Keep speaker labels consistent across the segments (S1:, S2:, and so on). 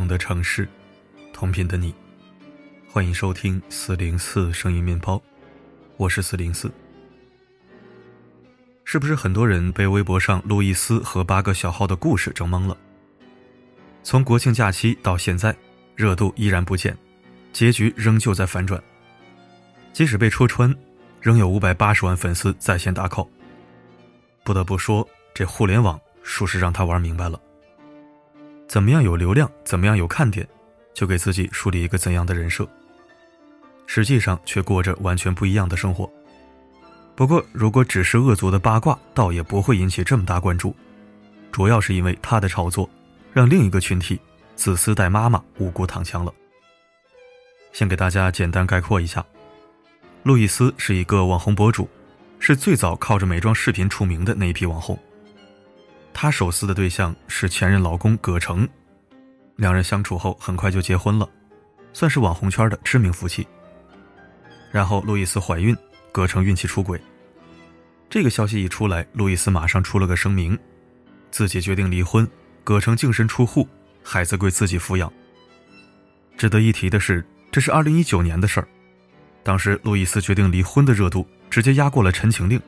S1: 同的城市，同频的你，欢迎收听四零四声音面包，我是四零四。是不是很多人被微博上路易斯和八个小号的故事整懵了？从国庆假期到现在，热度依然不减，结局仍旧在反转。即使被戳穿，仍有五百八十万粉丝在线打 call。不得不说，这互联网属实让他玩明白了。怎么样有流量，怎么样有看点，就给自己树立一个怎样的人设。实际上却过着完全不一样的生活。不过，如果只是恶俗的八卦，倒也不会引起这么大关注。主要是因为他的炒作，让另一个群体——子嗣带妈妈无辜躺枪了。先给大家简单概括一下。路易斯是一个网红博主，是最早靠着美妆视频出名的那一批网红。她手撕的对象是前任老公葛城，两人相处后很快就结婚了，算是网红圈的知名夫妻。然后路易斯怀孕，葛城孕期出轨。这个消息一出来，路易斯马上出了个声明，自己决定离婚，葛城净身出户，孩子归自己抚养。值得一提的是，这是二零一九年的事儿。当时，路易斯决定离婚的热度直接压过了《陈情令》。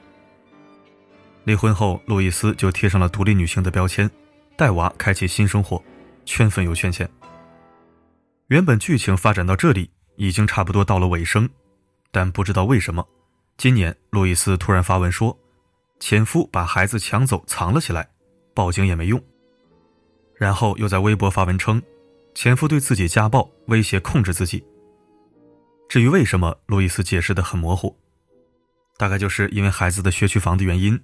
S1: 离婚后，路易斯就贴上了独立女性的标签，带娃开启新生活，圈粉又圈钱。原本剧情发展到这里已经差不多到了尾声，但不知道为什么，今年路易斯突然发文说，前夫把孩子抢走藏了起来，报警也没用。然后又在微博发文称，前夫对自己家暴、威胁、控制自己。至于为什么，路易斯解释的很模糊，大概就是因为孩子的学区房的原因，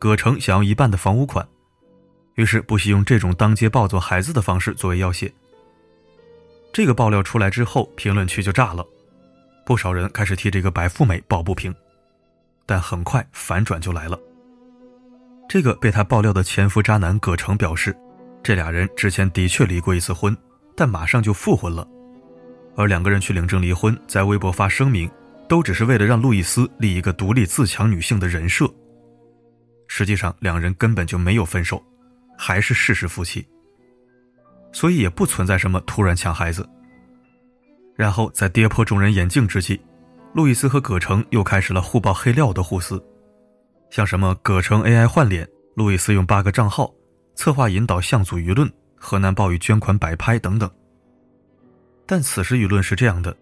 S1: 葛城想要一半的房屋款，于是不惜用这种当街抱走孩子的方式作为要挟。这个爆料出来之后，评论区就炸了，不少人开始替这个白富美抱不平，但很快反转就来了。这个被他爆料的前夫渣男葛城表示，这俩人之前的确离过一次婚，但马上就复婚了。而两个人去领证离婚，在微博发声明，都只是为了让路易斯立一个独立自强女性的人设。实际上，两人根本就没有分手，还是事实夫妻。所以也不存在什么突然抢孩子。然后在跌破众人眼镜之际，路易斯和葛城又开始了互爆黑料的互撕，像什么葛城 AI 换脸，路易斯用八个账号策划引导向组舆论，河南暴雨捐款摆拍等等。但此时舆论是这样的：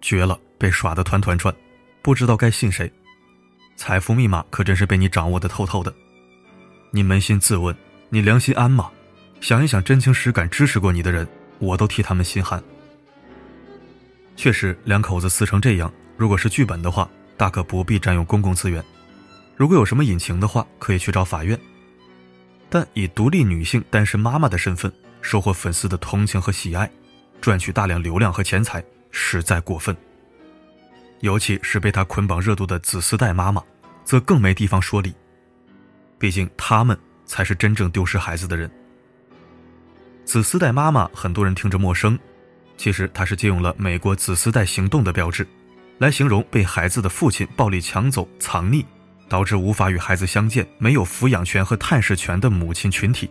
S1: 绝了，被耍得团团转，不知道该信谁。财富密码可真是被你掌握的透透的。你扪心自问，你良心安吗？想一想，真情实感支持过你的人，我都替他们心寒。确实，两口子撕成这样，如果是剧本的话，大可不必占用公共资源。如果有什么隐情的话，可以去找法院。但以独立女性、单身妈妈的身份，收获粉丝的同情和喜爱。赚取大量流量和钱财，实在过分。尤其是被他捆绑热度的子嗣带妈妈，则更没地方说理。毕竟他们才是真正丢失孩子的人。子嗣带妈妈，很多人听着陌生，其实它是借用了美国子嗣带行动的标志，来形容被孩子的父亲暴力抢走、藏匿，导致无法与孩子相见、没有抚养权和探视权的母亲群体。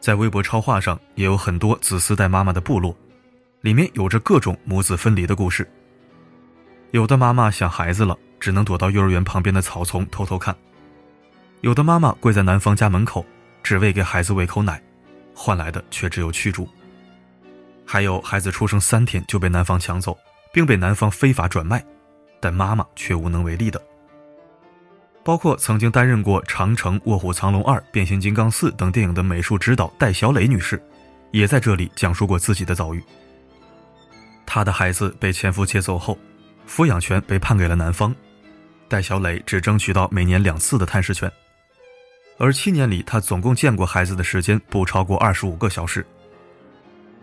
S1: 在微博超话上也有很多子嗣带妈妈的部落，里面有着各种母子分离的故事。有的妈妈想孩子了，只能躲到幼儿园旁边的草丛偷偷看；有的妈妈跪在男方家门口，只为给孩子喂口奶，换来的却只有驱逐。还有孩子出生三天就被男方抢走，并被男方非法转卖，但妈妈却无能为力的。包括曾经担任过《长城》《卧虎藏龙二》《变形金刚四》等电影的美术指导戴小磊女士，也在这里讲述过自己的遭遇。她的孩子被前夫接走后，抚养权被判给了男方，戴小磊只争取到每年两次的探视权，而七年里他总共见过孩子的时间不超过二十五个小时。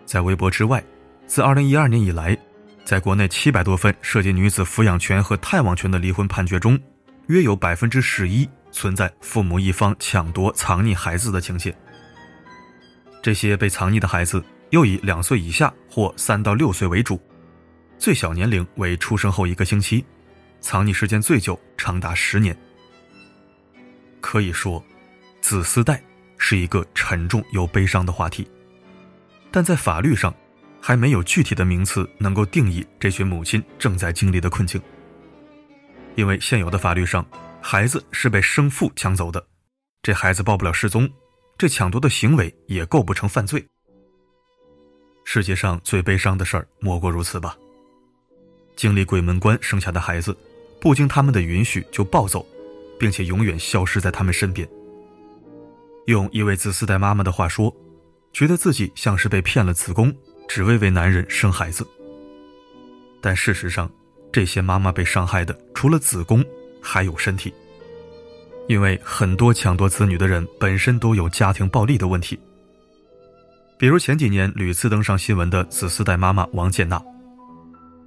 S1: 在微博之外，自二零一二年以来，在国内七百多份涉及女子抚养权和探望权的离婚判决中。约有百分之十一存在父母一方抢夺、藏匿孩子的情节。这些被藏匿的孩子又以两岁以下或三到六岁为主，最小年龄为出生后一个星期，藏匿时间最久长达十年。可以说，子嗣带是一个沉重又悲伤的话题。但在法律上，还没有具体的名词能够定义这群母亲正在经历的困境。因为现有的法律上，孩子是被生父抢走的，这孩子报不了失踪，这抢夺的行为也构不成犯罪。世界上最悲伤的事儿莫过如此吧。经历鬼门关生下的孩子，不经他们的允许就抱走，并且永远消失在他们身边。用一位子嗣代妈妈的话说，觉得自己像是被骗了子宫，只为为男人生孩子。但事实上，这些妈妈被伤害的除了子宫，还有身体。因为很多抢夺子女的人本身都有家庭暴力的问题。比如前几年屡次登上新闻的子嗣代妈妈王建娜，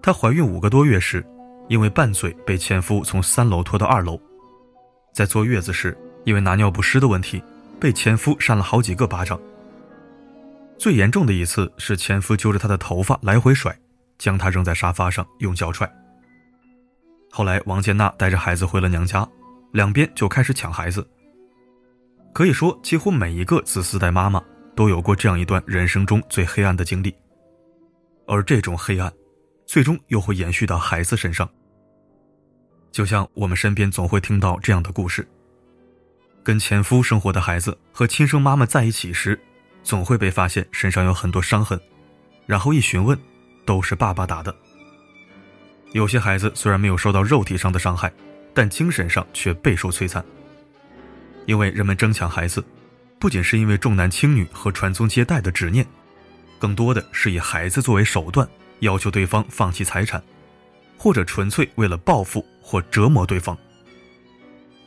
S1: 她怀孕五个多月时，因为拌嘴被前夫从三楼拖到二楼，在坐月子时因为拿尿不湿的问题。被前夫扇了好几个巴掌。最严重的一次是前夫揪着她的头发来回甩，将她扔在沙发上用脚踹。后来王建娜带着孩子回了娘家，两边就开始抢孩子。可以说，几乎每一个子嗣代妈妈都有过这样一段人生中最黑暗的经历。而这种黑暗，最终又会延续到孩子身上。就像我们身边总会听到这样的故事。跟前夫生活的孩子和亲生妈妈在一起时，总会被发现身上有很多伤痕，然后一询问，都是爸爸打的。有些孩子虽然没有受到肉体上的伤害，但精神上却备受摧残。因为人们争抢孩子，不仅是因为重男轻女和传宗接代的执念，更多的是以孩子作为手段，要求对方放弃财产，或者纯粹为了报复或折磨对方。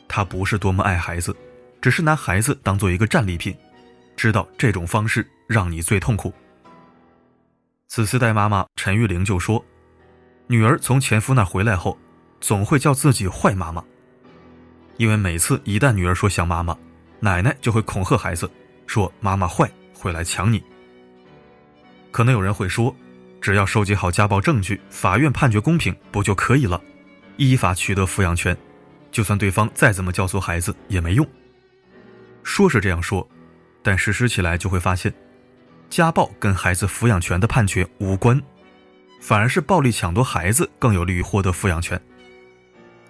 S1: 他不是多么爱孩子。只是拿孩子当做一个战利品，知道这种方式让你最痛苦。此次带妈妈陈玉玲就说，女儿从前夫那回来后，总会叫自己坏妈妈，因为每次一旦女儿说想妈妈，奶奶就会恐吓孩子，说妈妈坏会来抢你。可能有人会说，只要收集好家暴证据，法院判决公平不就可以了？依法取得抚养权，就算对方再怎么教唆孩子也没用。说是这样说，但实施起来就会发现，家暴跟孩子抚养权的判决无关，反而是暴力抢夺孩子更有利于获得抚养权。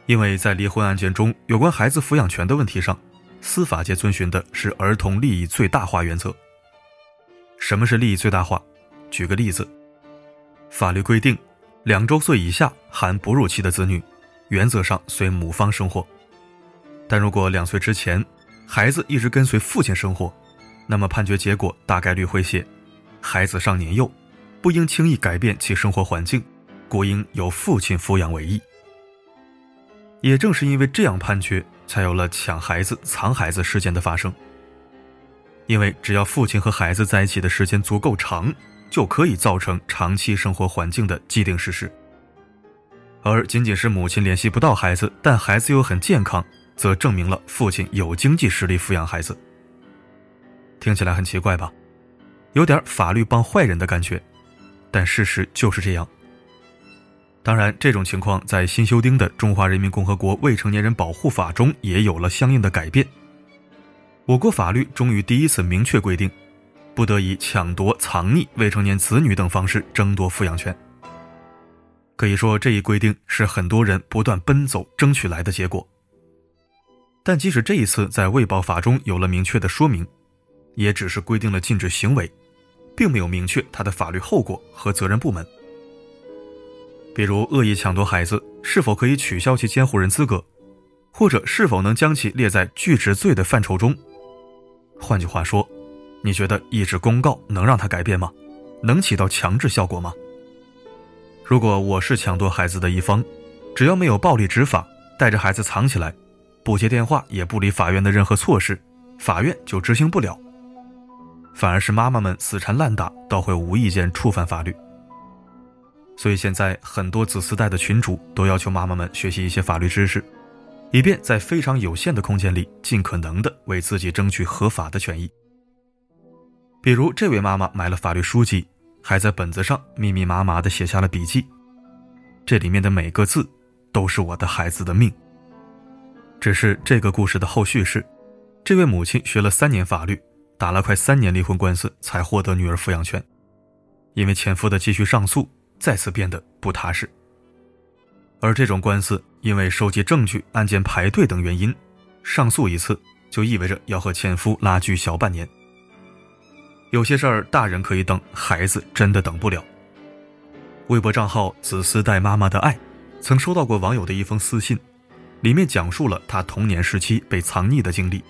S1: 因为在离婚案件中，有关孩子抚养权的问题上，司法界遵循的是儿童利益最大化原则。什么是利益最大化？举个例子，法律规定，两周岁以下含哺乳期的子女，原则上随母方生活，但如果两岁之前，孩子一直跟随父亲生活，那么判决结果大概率会写：孩子尚年幼，不应轻易改变其生活环境，故应由父亲抚养为宜。也正是因为这样判决，才有了抢孩子、藏孩子事件的发生。因为只要父亲和孩子在一起的时间足够长，就可以造成长期生活环境的既定事实。而仅仅是母亲联系不到孩子，但孩子又很健康。则证明了父亲有经济实力抚养孩子。听起来很奇怪吧？有点法律帮坏人的感觉，但事实就是这样。当然，这种情况在新修订的《中华人民共和国未成年人保护法》中也有了相应的改变。我国法律终于第一次明确规定，不得以抢夺、藏匿未成年子女等方式争夺抚养权。可以说，这一规定是很多人不断奔走争取来的结果。但即使这一次在未保法中有了明确的说明，也只是规定了禁止行为，并没有明确它的法律后果和责任部门。比如恶意抢夺孩子是否可以取消其监护人资格，或者是否能将其列在拒执罪的范畴中？换句话说，你觉得一纸公告能让他改变吗？能起到强制效果吗？如果我是抢夺孩子的一方，只要没有暴力执法，带着孩子藏起来。不接电话，也不理法院的任何措施，法院就执行不了。反而是妈妈们死缠烂打，倒会无意间触犯法律。所以现在很多子嗣带的群主都要求妈妈们学习一些法律知识，以便在非常有限的空间里，尽可能的为自己争取合法的权益。比如这位妈妈买了法律书籍，还在本子上密密麻麻的写下了笔记，这里面的每个字，都是我的孩子的命。只是这个故事的后续是，这位母亲学了三年法律，打了快三年离婚官司，才获得女儿抚养权，因为前夫的继续上诉，再次变得不踏实。而这种官司因为收集证据、案件排队等原因，上诉一次就意味着要和前夫拉锯小半年。有些事儿大人可以等，孩子真的等不了。微博账号“子思带妈妈的爱”曾收到过网友的一封私信，里面讲述了他童年时期被藏匿的经历。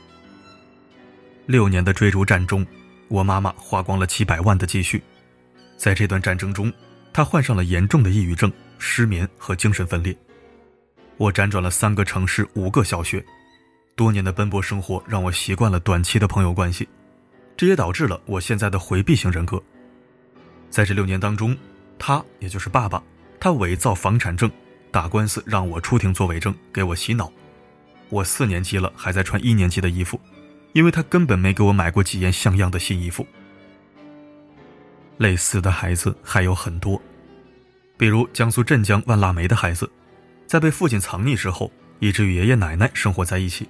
S1: 六年的追逐战中，我妈妈花光了几百万的积蓄，在这段战争中，她患上了严重的抑郁症、失眠和精神分裂。我辗转了三个城市、五个小学，多年的奔波生活让我习惯了短期的朋友关系，这也导致了我现在的回避型人格。在这六年当中，他也就是爸爸，他伪造房产证，打官司让我出庭作伪证，给我洗脑。我四年级了还在穿一年级的衣服，因为他根本没给我买过几件像样的新衣服。类似的孩子还有很多，比如江苏镇江万腊梅的孩子，在被父亲藏匿之后，一直与爷爷奶奶生活在一起。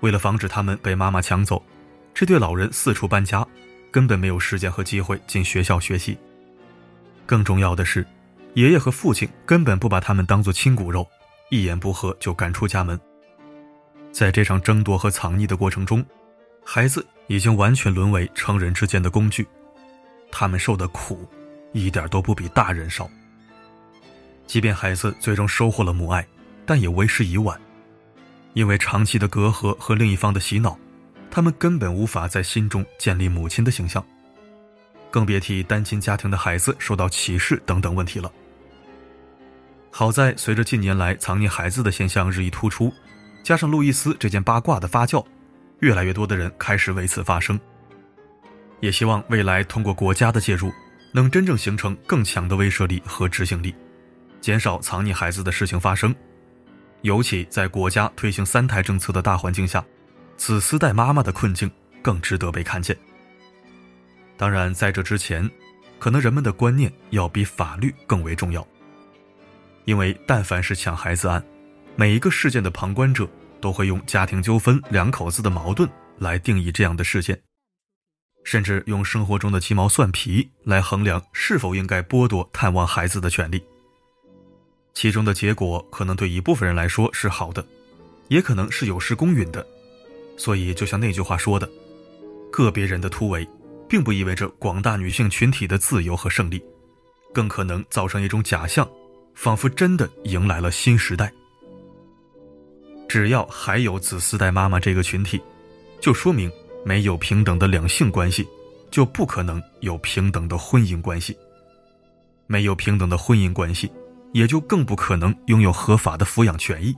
S1: 为了防止他们被妈妈抢走，这对老人四处搬家，根本没有时间和机会进学校学习。更重要的是，爷爷和父亲根本不把他们当作亲骨肉，一言不合就赶出家门。在这场争夺和藏匿的过程中，孩子已经完全沦为成人之间的工具，他们受的苦，一点都不比大人少。即便孩子最终收获了母爱，但也为时已晚，因为长期的隔阂和另一方的洗脑，他们根本无法在心中建立母亲的形象。更别提单亲家庭的孩子受到歧视等等问题了。好在随着近年来藏匿孩子的现象日益突出，加上路易斯这件八卦的发酵，越来越多的人开始为此发声。也希望未来通过国家的介入，能真正形成更强的威慑力和执行力，减少藏匿孩子的事情发生。尤其在国家推行三胎政策的大环境下，子嗣带妈妈的困境更值得被看见。当然，在这之前，可能人们的观念要比法律更为重要。因为但凡是抢孩子案，每一个事件的旁观者都会用家庭纠纷、两口子的矛盾来定义这样的事件，甚至用生活中的鸡毛蒜皮来衡量是否应该剥夺探望孩子的权利。其中的结果可能对一部分人来说是好的，也可能是有失公允的。所以，就像那句话说的：“个别人的突围。”并不意味着广大女性群体的自由和胜利，更可能造成一种假象，仿佛真的迎来了新时代。只要还有子嗣带妈妈这个群体，就说明没有平等的两性关系，就不可能有平等的婚姻关系。没有平等的婚姻关系，也就更不可能拥有合法的抚养权益。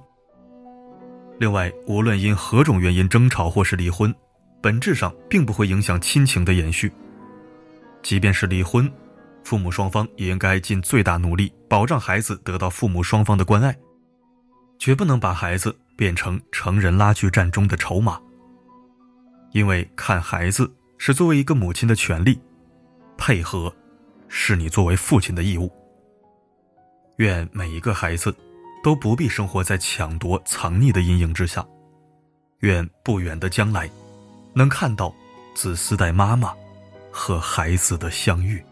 S1: 另外，无论因何种原因争吵或是离婚。本质上并不会影响亲情的延续。即便是离婚，父母双方也应该尽最大努力保障孩子得到父母双方的关爱，绝不能把孩子变成成人拉锯战中的筹码。因为看孩子是作为一个母亲的权利，配合是你作为父亲的义务。愿每一个孩子都不必生活在抢夺、藏匿的阴影之下。愿不远的将来。能看到子嗣带妈妈和孩子的相遇。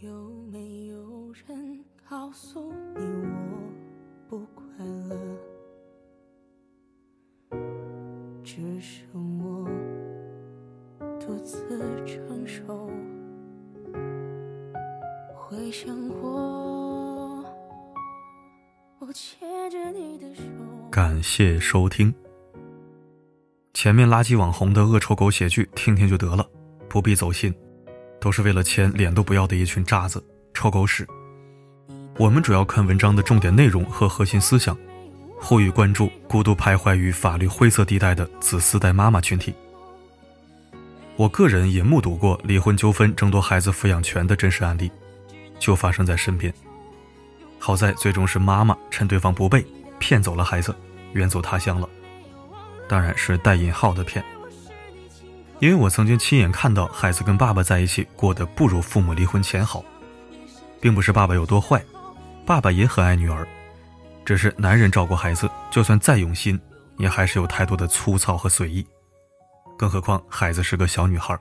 S1: 有没有人告诉你我不快乐？只剩我独自承受。回想过，我牵着你的手。感谢收听。前面垃圾网红的恶臭狗血剧，听听就得了，不必走心，都是为了钱脸都不要的一群渣子、臭狗屎。我们主要看文章的重点内容和核心思想，呼吁关注孤独徘徊于法律灰色地带的子嗣代妈妈群体。我个人也目睹过离婚纠纷争夺孩子抚养权的真实案例，就发生在身边。好在最终是妈妈趁对方不备。骗走了孩子，远走他乡了，当然是带引号的骗。因为我曾经亲眼看到孩子跟爸爸在一起过得不如父母离婚前好，并不是爸爸有多坏，爸爸也很爱女儿，只是男人照顾孩子，就算再用心，也还是有太多的粗糙和随意，
S2: 更何况孩子是个小女孩，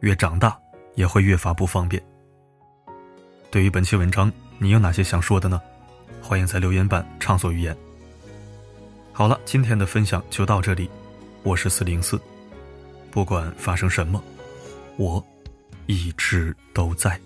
S2: 越长大也会越发不方便。对于本期文章，你有哪些想说的呢？欢迎在留言板畅所欲言。好了，今天的分享就到这里，我是四零四，不管发生什么，我一直都在。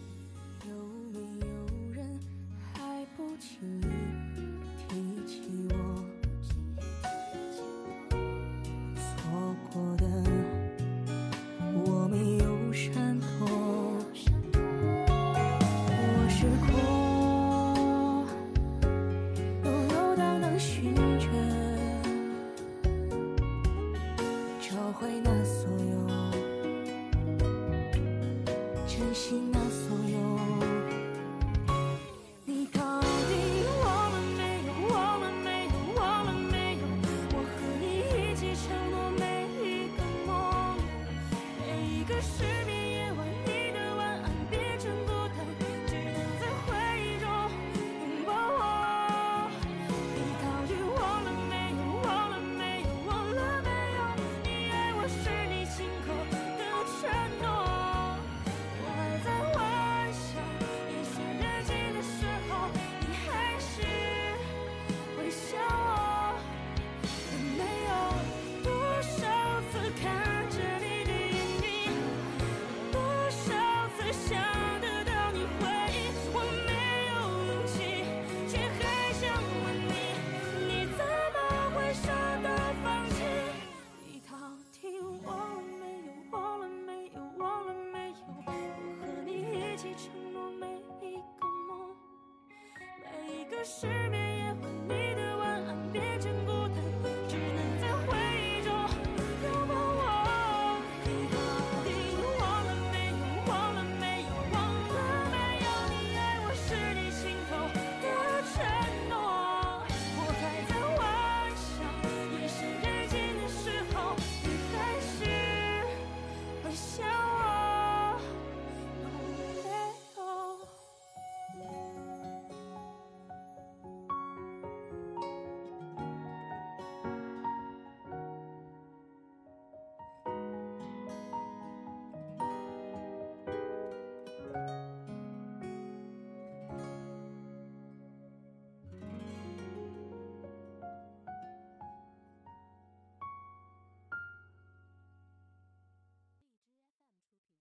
S3: 失眠也换你的晚安，变成。